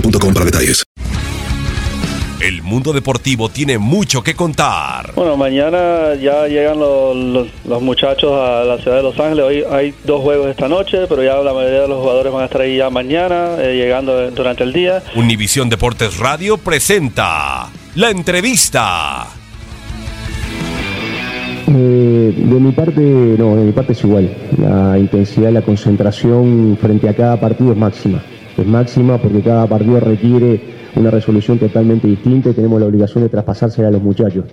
boostmobile.com para detalles. El mundo deportivo tiene mucho que contar. Bueno, mañana ya llegan los, los- los muchachos a la ciudad de Los Ángeles. Hoy hay dos juegos esta noche, pero ya la mayoría de los jugadores van a estar ahí ya mañana, eh, llegando durante el día. Univisión Deportes Radio presenta la entrevista. Eh, de mi parte, no, de mi parte es igual. La intensidad, la concentración frente a cada partido es máxima. Es máxima porque cada partido requiere una resolución totalmente distinta y tenemos la obligación de traspasársela a los muchachos.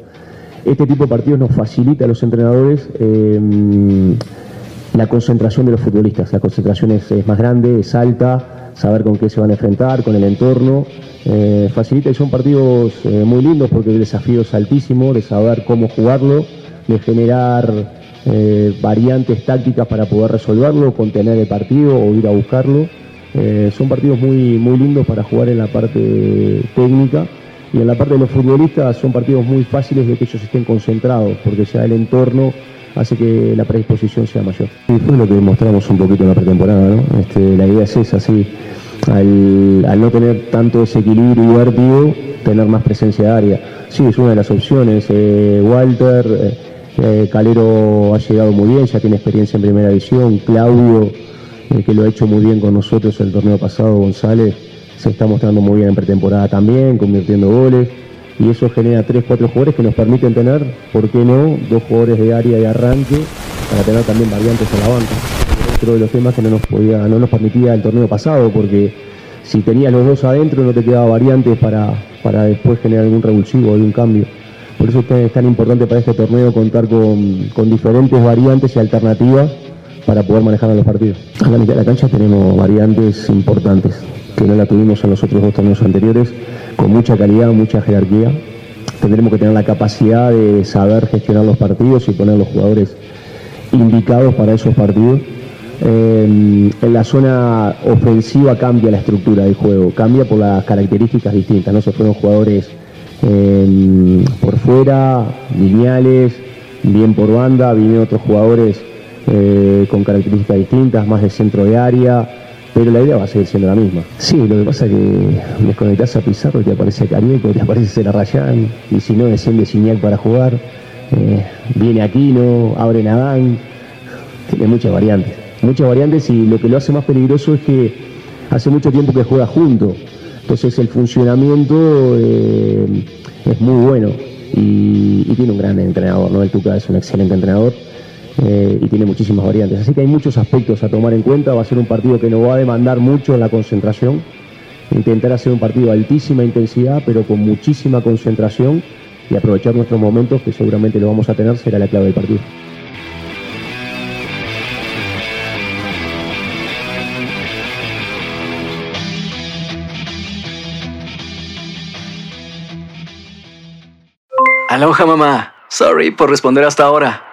Este tipo de partidos nos facilita a los entrenadores eh, la concentración de los futbolistas. La concentración es, es más grande, es alta, saber con qué se van a enfrentar, con el entorno. eh, facilita y son partidos eh, muy lindos porque el desafío es altísimo de saber cómo jugarlo, de generar eh, variantes tácticas para poder resolverlo, contener el partido o ir a buscarlo. Eh, son partidos muy, muy lindos para jugar en la parte técnica y en la parte de los futbolistas son partidos muy fáciles de que ellos estén concentrados porque ya el entorno hace que la predisposición sea mayor. Y fue lo que mostramos un poquito en la pretemporada, ¿no? Este, la idea es esa, sí. Al, no tener tanto desequilibrio y vértigo, tener más presencia de área. Sí, es una de las opciones. Eh, Walter, eh, Calero ha llegado muy bien, ya tiene experiencia en primera división. Claudio, eh, que lo ha hecho muy bien con nosotros el torneo pasado, González, se está mostrando muy bien en pretemporada también, convirtiendo goles. Y eso genera tres, cuatro jugadores que nos permiten tener, ¿por qué no?, dos jugadores de área de arranque para tener también variantes en la banca. Otro de los temas que no nos podía, no nos permitía el torneo pasado, porque si tenías los dos adentro no te quedaba variantes para, para después generar algún revulsivo algún cambio. Por eso es tan importante para este torneo contar con, con diferentes variantes y alternativas para poder manejar los partidos. A la mitad de la cancha tenemos variantes importantes, que no la tuvimos en los otros dos torneos anteriores, con mucha calidad, mucha jerarquía. Tendremos que tener la capacidad de saber gestionar los partidos y poner los jugadores indicados para esos partidos. Eh, en la zona ofensiva cambia la estructura del juego, cambia por las características distintas, ¿no? Se fueron jugadores eh, por fuera, lineales, bien por banda, vienen otros jugadores eh, con características distintas, más de centro de área, pero la idea va a seguir siendo la misma. Sí, lo que pasa es que desconectás a Pizarro y te aparece Canieco, te aparece Celarrayán, y si no desciende Signac para jugar, eh, viene Aquino, abre Nadán, tiene muchas variantes, muchas variantes y lo que lo hace más peligroso es que hace mucho tiempo que juega junto, entonces el funcionamiento eh, es muy bueno y, y tiene un gran entrenador, ¿no? El Tuca es un excelente entrenador eh, y tiene muchísimas variantes. Así que hay muchos aspectos a tomar en cuenta. Va a ser un partido que nos va a demandar mucho la concentración, intentar hacer un partido de altísima intensidad, pero con muchísima concentración y aprovechar nuestros momentos, que seguramente lo vamos a tener, será la clave del partido. Aloha mamá. Sorry por responder hasta ahora.